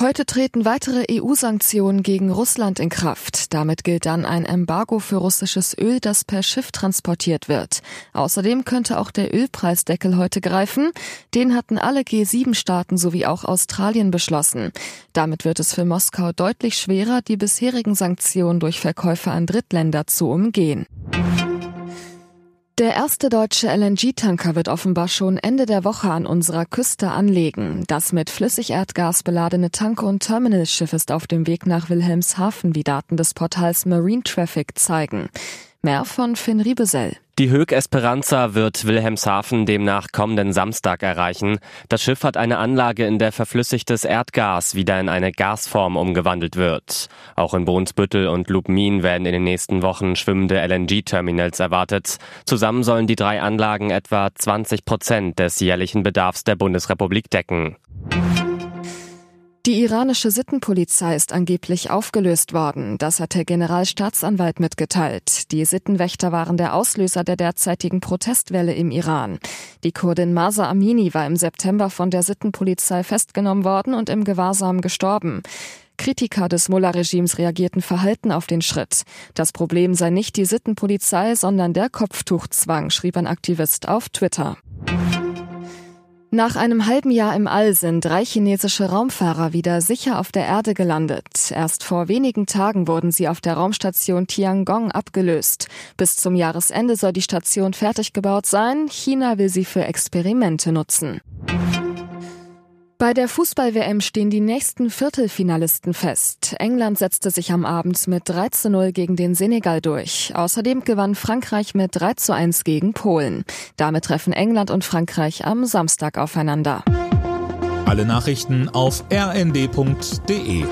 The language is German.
Heute treten weitere EU-Sanktionen gegen Russland in Kraft. Damit gilt dann ein Embargo für russisches Öl, das per Schiff transportiert wird. Außerdem könnte auch der Ölpreisdeckel heute greifen. Den hatten alle G7-Staaten sowie auch Australien beschlossen. Damit wird es für Moskau deutlich schwerer, die bisherigen Sanktionen durch Verkäufe an Drittländer zu umgehen. Der erste deutsche LNG-Tanker wird offenbar schon Ende der Woche an unserer Küste anlegen. Das mit Flüssigerdgas beladene Tank- und Terminalschiff ist auf dem Weg nach Wilhelmshaven, wie Daten des Portals Marine Traffic zeigen. Mehr von Finn Riebesell. Die Höck Esperanza wird Wilhelmshaven demnach kommenden Samstag erreichen. Das Schiff hat eine Anlage, in der verflüssigtes Erdgas wieder in eine Gasform umgewandelt wird. Auch in Brunsbüttel und Lubmin werden in den nächsten Wochen schwimmende LNG-Terminals erwartet. Zusammen sollen die drei Anlagen etwa 20 Prozent des jährlichen Bedarfs der Bundesrepublik decken. Die iranische Sittenpolizei ist angeblich aufgelöst worden. Das hat der Generalstaatsanwalt mitgeteilt. Die Sittenwächter waren der Auslöser der derzeitigen Protestwelle im Iran. Die Kurdin Masa Amini war im September von der Sittenpolizei festgenommen worden und im Gewahrsam gestorben. Kritiker des Mullah-Regimes reagierten verhalten auf den Schritt. Das Problem sei nicht die Sittenpolizei, sondern der Kopftuchzwang, schrieb ein Aktivist auf Twitter. Nach einem halben Jahr im All sind drei chinesische Raumfahrer wieder sicher auf der Erde gelandet. Erst vor wenigen Tagen wurden sie auf der Raumstation Tiangong abgelöst. Bis zum Jahresende soll die Station fertig gebaut sein. China will sie für Experimente nutzen. Bei der Fußball-WM stehen die nächsten Viertelfinalisten fest. England setzte sich am Abend mit 3 zu 0 gegen den Senegal durch. Außerdem gewann Frankreich mit 3 zu 1 gegen Polen. Damit treffen England und Frankreich am Samstag aufeinander. Alle Nachrichten auf rnd.de